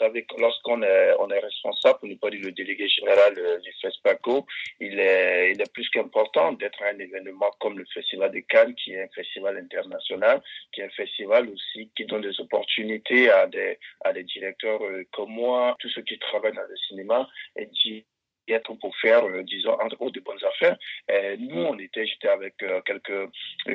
savez, lorsqu'on est, on est responsable, pour ne pas dire le délégué général euh, du FESPACO, il est, il est plus qu'important d'être un événement comme le Festival de Cannes, qui est un festival international, qui est un festival aussi qui donne des opportunités à des, à des directeurs euh, comme moi, tous ceux qui travaillent dans le cinéma, et qui être pour faire, euh, disons, entre autres, de bonnes affaires. Et nous, on était, j'étais avec euh, quelques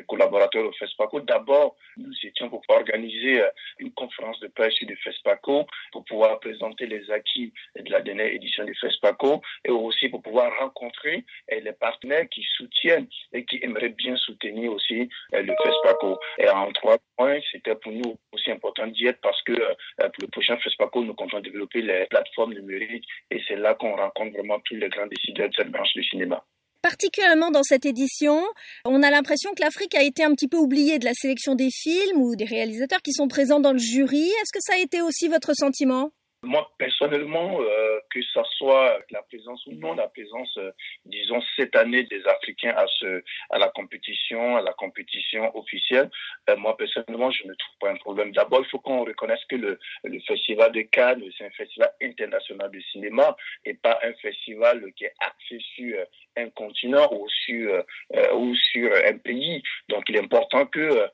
collaborateurs au FESPACO. D'abord, nous étions pour organiser euh, une conférence de presse du FESPACO pour pouvoir présenter les acquis de la dernière édition du FESPACO et aussi pour pouvoir rencontrer les partenaires qui soutiennent et qui aimeraient bien soutenir aussi le FESPACO. Et en trois points, c'était pour nous aussi important d'y être parce que pour le prochain FESPACO, nous comptons développer les plateformes numériques et c'est là qu'on rencontre vraiment tous les grands décideurs de cette branche du cinéma. Particulièrement dans cette édition, on a l'impression que l'Afrique a été un petit peu oubliée de la sélection des films ou des réalisateurs qui sont présents dans le jury. Est-ce que ça a été aussi votre sentiment? Moi, personnellement, euh, que ce soit la présence ou non la présence, euh, disons, cette année des Africains à, ce, à la compétition, à la compétition officielle, euh, moi, personnellement, je ne trouve pas un problème. D'abord, il faut qu'on reconnaisse que le, le Festival de Cannes, c'est un festival international de cinéma et pas un festival qui est axé sur un continent ou sur, ou sur un pays. Donc, il est important que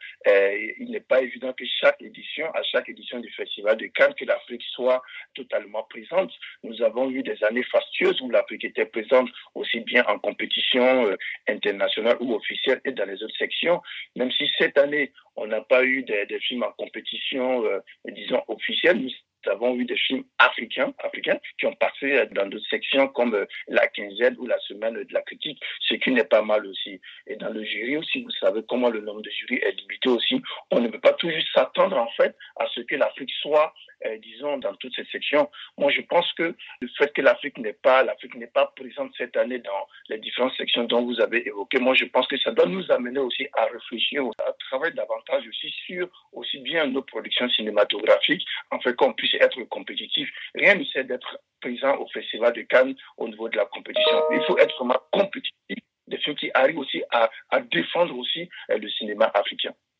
il n'est pas évident que chaque édition, à chaque édition du Festival de Cannes, que l'Afrique soit totalement présente. Nous avons eu des années fastueuses où l'Afrique était présente aussi bien en compétition euh, internationale ou officielle et dans les autres sections. Même si cette année, on n'a pas eu des, films en compétition, euh, disons, officielle, nous avons eu des films africains, africains qui ont passé dans d'autres sections comme euh, la quinzaine ou la semaine de la critique, ce qui n'est pas mal aussi. Et dans le jury aussi, vous savez comment le nombre de jurys est limité aussi. On ne peut pas toujours s'attendre en fait à ce que l'Afrique soit, euh, disons, dans toutes ces sections. Moi, je pense que le fait que l'Afrique n'est pas, l'Afrique n'est pas présente cette année dans les différentes sections dont vous avez évoqué, moi, je pense que ça doit nous amener aussi à réfléchir, à travailler davantage aussi sur aussi bien nos productions cinématographiques, en fait qu'on puisse être compétitif. Rien ne sert d'être présent au Festival de Cannes au niveau de la compétition. Il faut être vraiment compétitif, des films qui arrivent aussi à, à défendre aussi euh, le cinéma africain.